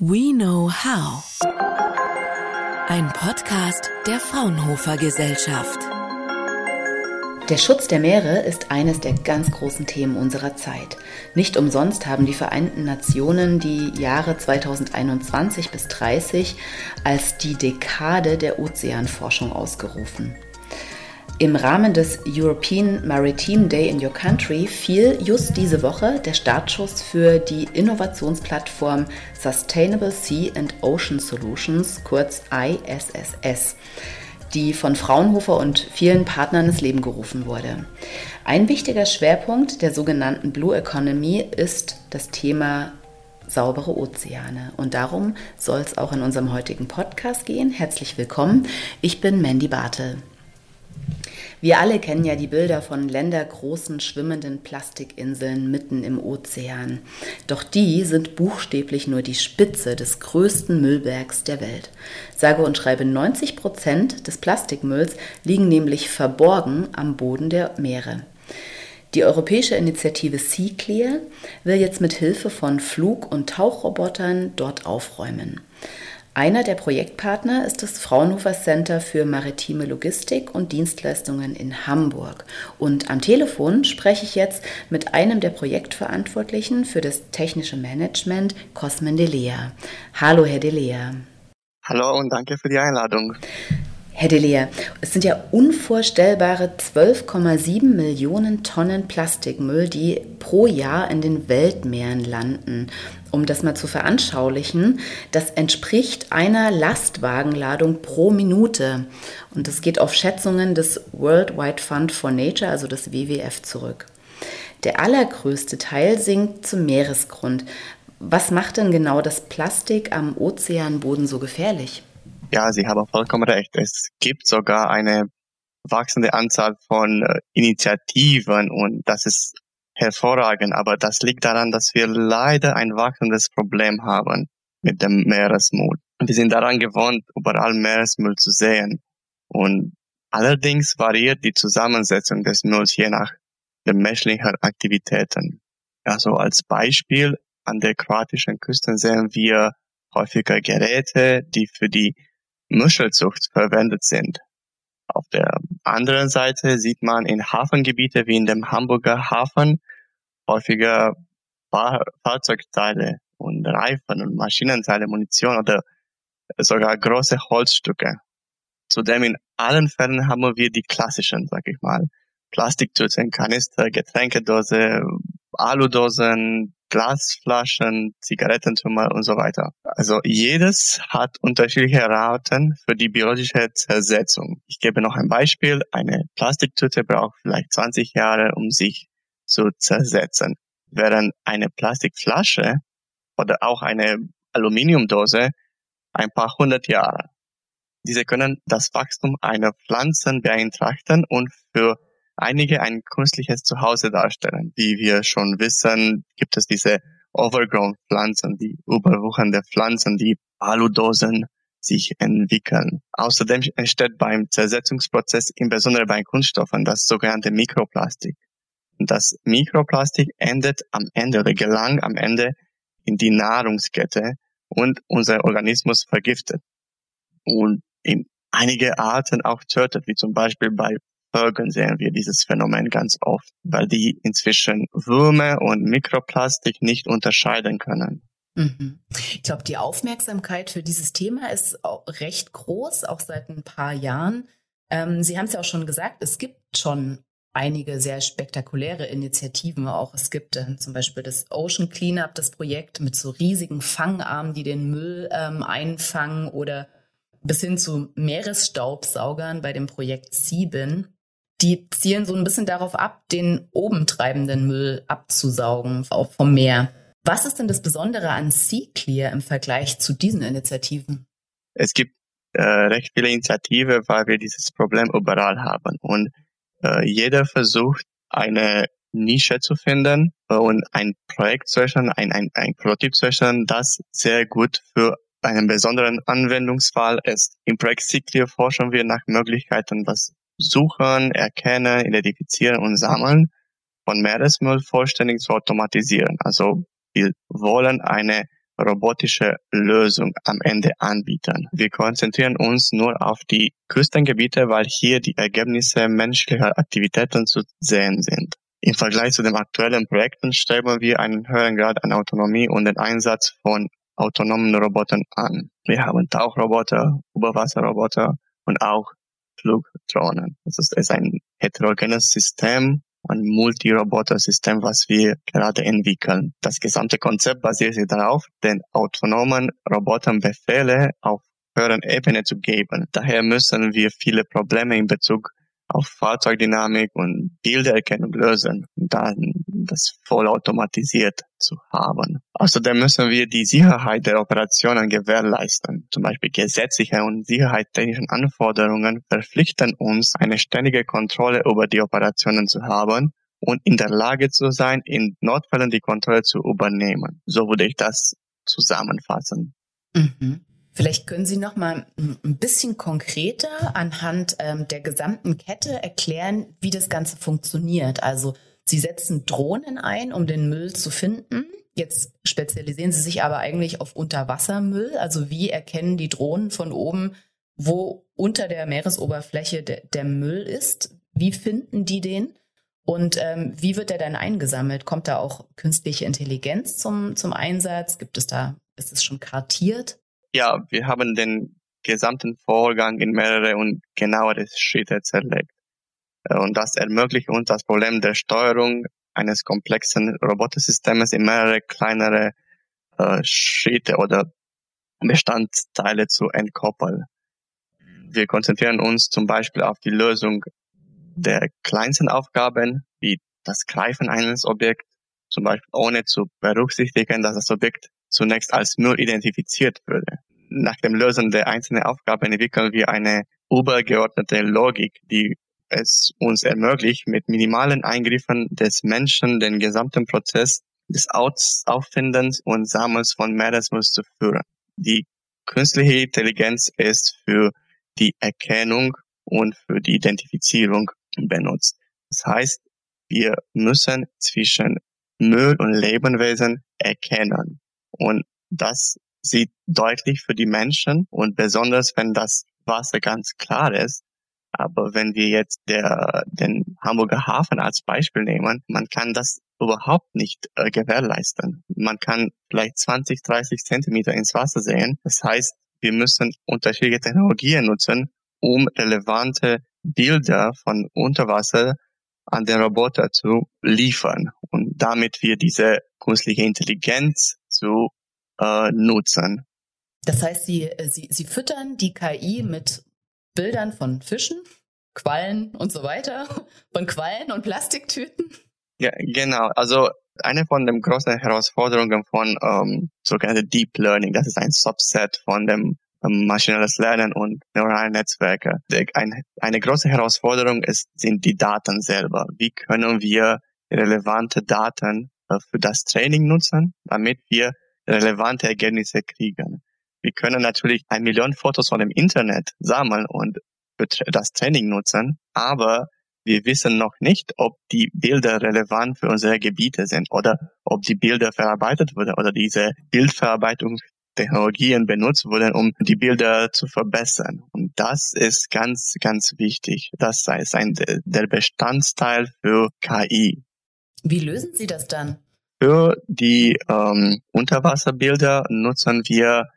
We Know How. Ein Podcast der Fraunhofer Gesellschaft. Der Schutz der Meere ist eines der ganz großen Themen unserer Zeit. Nicht umsonst haben die Vereinten Nationen die Jahre 2021 bis 30 als die Dekade der Ozeanforschung ausgerufen. Im Rahmen des European Maritime Day in Your Country fiel just diese Woche der Startschuss für die Innovationsplattform Sustainable Sea and Ocean Solutions, kurz ISSS, die von Fraunhofer und vielen Partnern ins Leben gerufen wurde. Ein wichtiger Schwerpunkt der sogenannten Blue Economy ist das Thema saubere Ozeane. Und darum soll es auch in unserem heutigen Podcast gehen. Herzlich willkommen. Ich bin Mandy Bartel. Wir alle kennen ja die Bilder von ländergroßen schwimmenden Plastikinseln mitten im Ozean. Doch die sind buchstäblich nur die Spitze des größten Müllbergs der Welt. Sage und schreibe 90 Prozent des Plastikmülls liegen nämlich verborgen am Boden der Meere. Die europäische Initiative Sea Clear will jetzt mit Hilfe von Flug- und Tauchrobotern dort aufräumen. Einer der Projektpartner ist das Fraunhofer Center für maritime Logistik und Dienstleistungen in Hamburg. Und am Telefon spreche ich jetzt mit einem der Projektverantwortlichen für das technische Management, Cosmin Delea. Hallo, Herr Delea. Hallo und danke für die Einladung. Herr Delea, es sind ja unvorstellbare 12,7 Millionen Tonnen Plastikmüll, die pro Jahr in den Weltmeeren landen. Um das mal zu veranschaulichen, das entspricht einer Lastwagenladung pro Minute. Und das geht auf Schätzungen des World Wide Fund for Nature, also des WWF, zurück. Der allergrößte Teil sinkt zum Meeresgrund. Was macht denn genau das Plastik am Ozeanboden so gefährlich? Ja, Sie haben vollkommen recht. Es gibt sogar eine wachsende Anzahl von äh, Initiativen und das ist hervorragend. Aber das liegt daran, dass wir leider ein wachsendes Problem haben mit dem Meeresmüll. Wir sind daran gewohnt, überall Meeresmüll zu sehen. Und allerdings variiert die Zusammensetzung des Mülls je nach den menschlichen Aktivitäten. Also als Beispiel an der kroatischen Küste sehen wir häufiger Geräte, die für die Muschelzucht verwendet sind. Auf der anderen Seite sieht man in Hafengebiete wie in dem Hamburger Hafen häufiger Fahr Fahrzeugteile und Reifen und Maschinenteile, Munition oder sogar große Holzstücke. Zudem in allen Fällen haben wir die klassischen, sag ich mal, Plastiktüten, Kanister, Getränkedose, Aludosen, Glasflaschen, Zigarettentummer und so weiter. Also jedes hat unterschiedliche Raten für die biologische Zersetzung. Ich gebe noch ein Beispiel. Eine Plastiktüte braucht vielleicht 20 Jahre, um sich zu zersetzen, während eine Plastikflasche oder auch eine Aluminiumdose ein paar hundert Jahre. Diese können das Wachstum einer Pflanzen beeinträchtigen und für einige ein künstliches Zuhause darstellen. Wie wir schon wissen, gibt es diese Overgrown Pflanzen, die überwuchernde Pflanzen, die Aludosen sich entwickeln. Außerdem entsteht beim Zersetzungsprozess, insbesondere bei Kunststoffen, das sogenannte Mikroplastik. Das Mikroplastik endet am Ende oder gelangt am Ende in die Nahrungskette und unser Organismus vergiftet. Und in einige Arten auch tötet, wie zum Beispiel bei Vögeln sehen wir dieses Phänomen ganz oft, weil die inzwischen Würmer und Mikroplastik nicht unterscheiden können. Mhm. Ich glaube, die Aufmerksamkeit für dieses Thema ist recht groß, auch seit ein paar Jahren. Ähm, Sie haben es ja auch schon gesagt, es gibt schon einige sehr spektakuläre Initiativen auch. Es gibt äh, zum Beispiel das Ocean Cleanup, das Projekt mit so riesigen Fangarmen, die den Müll ähm, einfangen oder bis hin zu Meeresstaubsaugern bei dem Projekt Sieben die zielen so ein bisschen darauf ab, den oben treibenden Müll abzusaugen, auch vom Meer. Was ist denn das Besondere an Sea Clear im Vergleich zu diesen Initiativen? Es gibt äh, recht viele Initiativen, weil wir dieses Problem überall haben. Und äh, jeder versucht, eine Nische zu finden und ein Projekt zu erstellen, ein, ein, ein Prototyp zu erstellen, das sehr gut für einen besonderen Anwendungsfall ist. Im Projekt Clear forschen wir nach Möglichkeiten, das Suchen, Erkennen, Identifizieren und Sammeln von Meeresmüll vollständig zu automatisieren. Also wir wollen eine robotische Lösung am Ende anbieten. Wir konzentrieren uns nur auf die Küstengebiete, weil hier die Ergebnisse menschlicher Aktivitäten zu sehen sind. Im Vergleich zu den aktuellen Projekten streben wir einen höheren Grad an Autonomie und den Einsatz von autonomen Robotern an. Wir haben Tauchroboter, Überwasserroboter und auch Flugdrohnen. Das ist ein heterogenes System, ein Multi-Roboter-System, was wir gerade entwickeln. Das gesamte Konzept basiert sich darauf, den autonomen Robotern Befehle auf höheren Ebene zu geben. Daher müssen wir viele Probleme in Bezug auf Fahrzeugdynamik und Bildererkennung lösen, dann das vollautomatisiert zu haben. Außerdem müssen wir die Sicherheit der Operationen gewährleisten. Zum Beispiel gesetzliche und sicherheitstechnische Anforderungen verpflichten uns, eine ständige Kontrolle über die Operationen zu haben und in der Lage zu sein, in Notfällen die Kontrolle zu übernehmen. So würde ich das zusammenfassen. Mhm. Vielleicht können Sie noch mal ein bisschen konkreter anhand ähm, der gesamten Kette erklären, wie das Ganze funktioniert. Also Sie setzen Drohnen ein, um den Müll zu finden. Jetzt spezialisieren Sie sich aber eigentlich auf Unterwassermüll. Also wie erkennen die Drohnen von oben, wo unter der Meeresoberfläche de der Müll ist? Wie finden die den? Und ähm, wie wird der dann eingesammelt? Kommt da auch künstliche Intelligenz zum, zum Einsatz? Gibt es da, ist es schon kartiert? Ja, wir haben den gesamten Vorgang in mehrere und genauere Schritte zerlegt. Äh, und das ermöglicht uns das Problem der Steuerung eines komplexen Robotersystems in mehrere kleinere äh, Schritte oder Bestandteile zu entkoppeln. Wir konzentrieren uns zum Beispiel auf die Lösung der kleinsten Aufgaben, wie das Greifen eines Objekts, zum Beispiel ohne zu berücksichtigen, dass das Objekt zunächst als Müll identifiziert würde. Nach dem Lösen der einzelnen Aufgaben entwickeln wir eine übergeordnete Logik, die es uns ermöglicht, mit minimalen Eingriffen des Menschen den gesamten Prozess des Auffindens und Sammels von Meeresmüll zu führen. Die künstliche Intelligenz ist für die Erkennung und für die Identifizierung benutzt. Das heißt, wir müssen zwischen Müll und Lebewesen erkennen. Und das sieht deutlich für die Menschen und besonders wenn das Wasser ganz klar ist. Aber wenn wir jetzt der, den Hamburger Hafen als Beispiel nehmen, man kann das überhaupt nicht äh, gewährleisten. Man kann vielleicht 20, 30 Zentimeter ins Wasser sehen. Das heißt, wir müssen unterschiedliche Technologien nutzen, um relevante Bilder von Unterwasser an den Roboter zu liefern und damit wir diese künstliche Intelligenz zu äh, nutzen. Das heißt, Sie, äh, Sie, Sie füttern die KI mit Bildern von Fischen, Quallen und so weiter, von Quallen und Plastiktüten? Ja, genau. Also eine von den großen Herausforderungen von ähm, sogenannte Deep Learning, das ist ein Subset von dem ähm, maschinelles Lernen und neurale Netzwerke. Ein, eine große Herausforderung ist, sind die Daten selber. Wie können wir relevante Daten für das Training nutzen, damit wir relevante Ergebnisse kriegen. Wir können natürlich ein Million Fotos von dem Internet sammeln und für das Training nutzen, aber wir wissen noch nicht, ob die Bilder relevant für unsere Gebiete sind oder ob die Bilder verarbeitet wurden oder diese Bildverarbeitungstechnologien benutzt wurden, um die Bilder zu verbessern. Und das ist ganz, ganz wichtig. Das ist ein, der Bestandteil für KI. Wie lösen Sie das dann? Für die ähm, Unterwasserbilder nutzen wir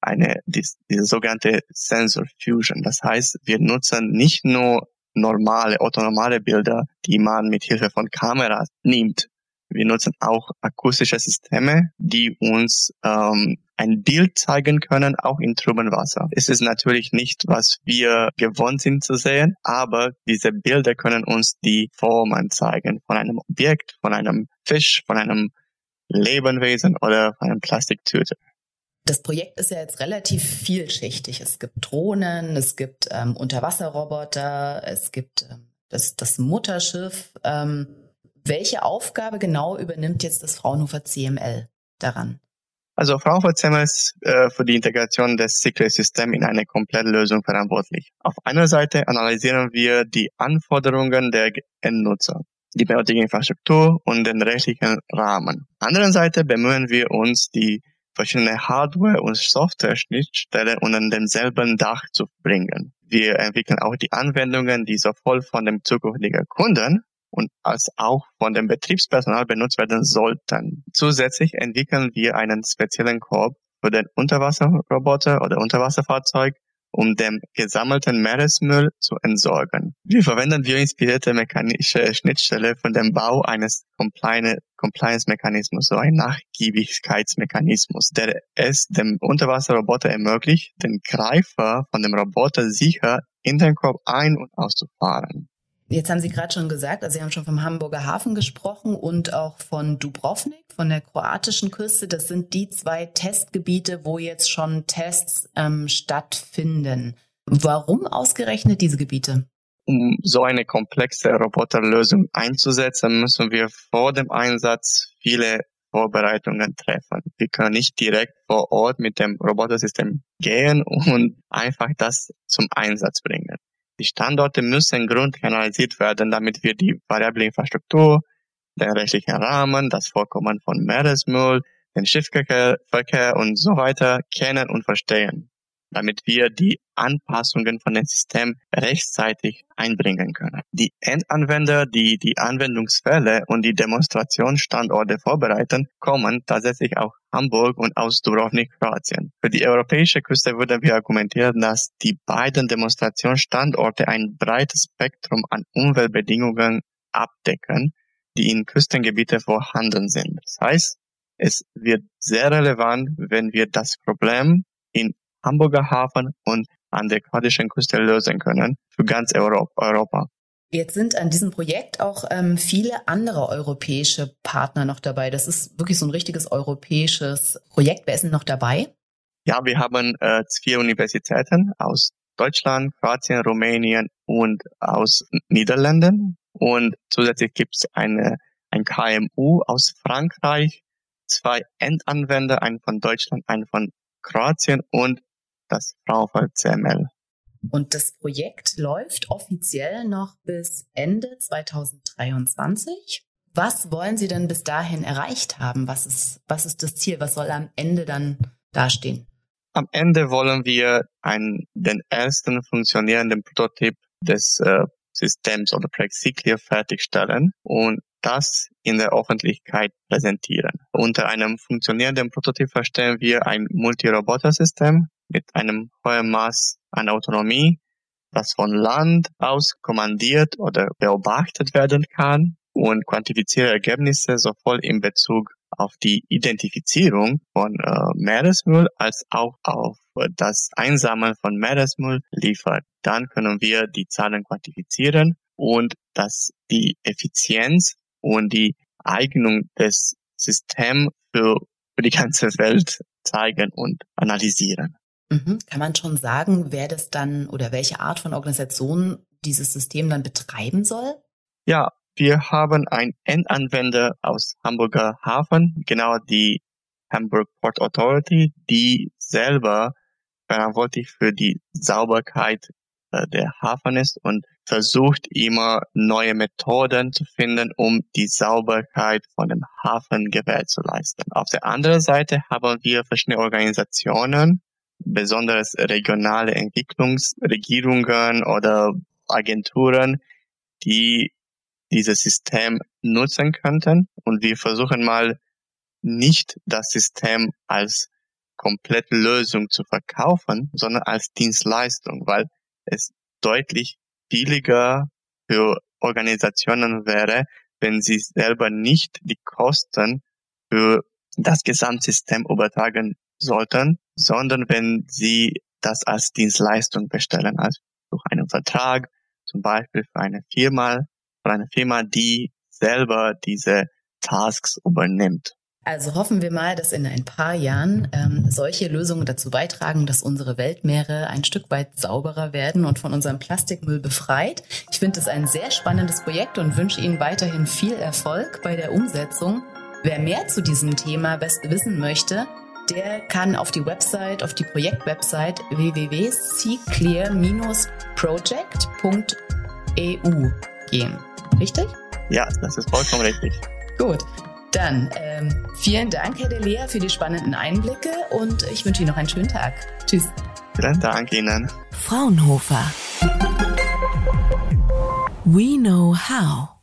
eine die, diese sogenannte Sensor Fusion. Das heißt, wir nutzen nicht nur normale, autonomale Bilder, die man mit Hilfe von Kameras nimmt. Wir nutzen auch akustische Systeme, die uns ähm, ein Bild zeigen können, auch in trübem Wasser. Es ist natürlich nicht, was wir gewohnt sind zu sehen, aber diese Bilder können uns die Formen zeigen von einem Objekt, von einem Fisch, von einem Lebewesen oder von einem Plastiktüte. Das Projekt ist ja jetzt relativ vielschichtig. Es gibt Drohnen, es gibt ähm, Unterwasserroboter, es gibt ähm, das, das Mutterschiff. Ähm, welche Aufgabe genau übernimmt jetzt das Fraunhofer CML daran? Also Fraunhofer CML ist äh, für die Integration des Secret-Systems in eine komplette Lösung verantwortlich. Auf einer Seite analysieren wir die Anforderungen der Endnutzer, die benötigte Infrastruktur und den rechtlichen Rahmen. Auf der anderen Seite bemühen wir uns, die verschiedene Hardware- und Software-Schnittstellen unter demselben Dach zu bringen. Wir entwickeln auch die Anwendungen, die sowohl von dem zukünftigen Kunden und als auch von dem Betriebspersonal benutzt werden sollten. Zusätzlich entwickeln wir einen speziellen Korb für den Unterwasserroboter oder Unterwasserfahrzeug, um den gesammelten Meeresmüll zu entsorgen. Wir verwenden bioinspirierte mechanische Schnittstelle für den Bau eines Compliance-Mechanismus, so ein Nachgiebigkeitsmechanismus, der es dem Unterwasserroboter ermöglicht, den Greifer von dem Roboter sicher in den Korb ein- und auszufahren. Jetzt haben Sie gerade schon gesagt, also Sie haben schon vom Hamburger Hafen gesprochen und auch von Dubrovnik, von der kroatischen Küste. Das sind die zwei Testgebiete, wo jetzt schon Tests ähm, stattfinden. Warum ausgerechnet diese Gebiete? Um so eine komplexe Roboterlösung einzusetzen, müssen wir vor dem Einsatz viele Vorbereitungen treffen. Wir können nicht direkt vor Ort mit dem Robotersystem gehen und einfach das zum Einsatz bringen. Die Standorte müssen grundkanalisiert werden, damit wir die variable Infrastruktur, den rechtlichen Rahmen, das Vorkommen von Meeresmüll, den Schiffsverkehr und so weiter kennen und verstehen damit wir die Anpassungen von dem System rechtzeitig einbringen können. Die Endanwender, die die Anwendungsfälle und die Demonstrationsstandorte vorbereiten, kommen tatsächlich auch Hamburg und aus Dubrovnik, Kroatien. Für die europäische Küste würden wir argumentieren, dass die beiden Demonstrationsstandorte ein breites Spektrum an Umweltbedingungen abdecken, die in Küstengebiete vorhanden sind. Das heißt, es wird sehr relevant, wenn wir das Problem in Hamburger Hafen und an der kroatischen Küste lösen können für ganz Europa. Jetzt sind an diesem Projekt auch ähm, viele andere europäische Partner noch dabei. Das ist wirklich so ein richtiges europäisches Projekt. Wer ist denn noch dabei? Ja, wir haben äh, vier Universitäten aus Deutschland, Kroatien, Rumänien und aus Niederlanden. Und zusätzlich gibt es eine, ein KMU aus Frankreich, zwei Endanwender, einen von Deutschland, einen von Kroatien und das Fraunhofer CML. Und das Projekt läuft offiziell noch bis Ende 2023. Was wollen Sie denn bis dahin erreicht haben? Was ist, was ist das Ziel? Was soll am Ende dann dastehen? Am Ende wollen wir einen, den ersten funktionierenden Prototyp des äh, Systems oder Projekt Cyclia fertigstellen und das in der Öffentlichkeit präsentieren. Unter einem funktionierenden Prototyp verstehen wir ein Multiroboter-System, mit einem hohen Maß an Autonomie, das von Land aus kommandiert oder beobachtet werden kann und quantifizierte Ergebnisse sowohl in Bezug auf die Identifizierung von äh, Meeresmüll als auch auf das Einsammeln von Meeresmüll liefert. Dann können wir die Zahlen quantifizieren und dass die Effizienz und die Eignung des Systems für, für die ganze Welt zeigen und analysieren. Mhm. Kann man schon sagen, wer das dann oder welche Art von Organisation dieses System dann betreiben soll? Ja, wir haben ein Endanwender aus Hamburger Hafen, genau die Hamburg Port Authority, die selber verantwortlich für die Sauberkeit äh, der Hafen ist und versucht immer neue Methoden zu finden, um die Sauberkeit von dem Hafen gewährleisten. Auf der anderen Seite haben wir verschiedene Organisationen, besonders regionale Entwicklungsregierungen oder Agenturen, die dieses System nutzen könnten. Und wir versuchen mal nicht das System als komplette Lösung zu verkaufen, sondern als Dienstleistung, weil es deutlich billiger für Organisationen wäre, wenn sie selber nicht die Kosten für das Gesamtsystem übertragen sollten, sondern wenn sie das als Dienstleistung bestellen, also durch einen Vertrag, zum Beispiel für eine Firma, für eine Firma, die selber diese Tasks übernimmt. Also hoffen wir mal, dass in ein paar Jahren ähm, solche Lösungen dazu beitragen, dass unsere Weltmeere ein Stück weit sauberer werden und von unserem Plastikmüll befreit. Ich finde es ein sehr spannendes Projekt und wünsche Ihnen weiterhin viel Erfolg bei der Umsetzung. Wer mehr zu diesem Thema wissen möchte, der kann auf die Website, auf die Projektwebsite www.cclear-project.eu gehen. Richtig? Ja, das ist vollkommen richtig. Gut. Dann ähm, vielen Dank, Herr Delia, für die spannenden Einblicke und ich wünsche Ihnen noch einen schönen Tag. Tschüss. Vielen Dank Ihnen. Fraunhofer. We know how.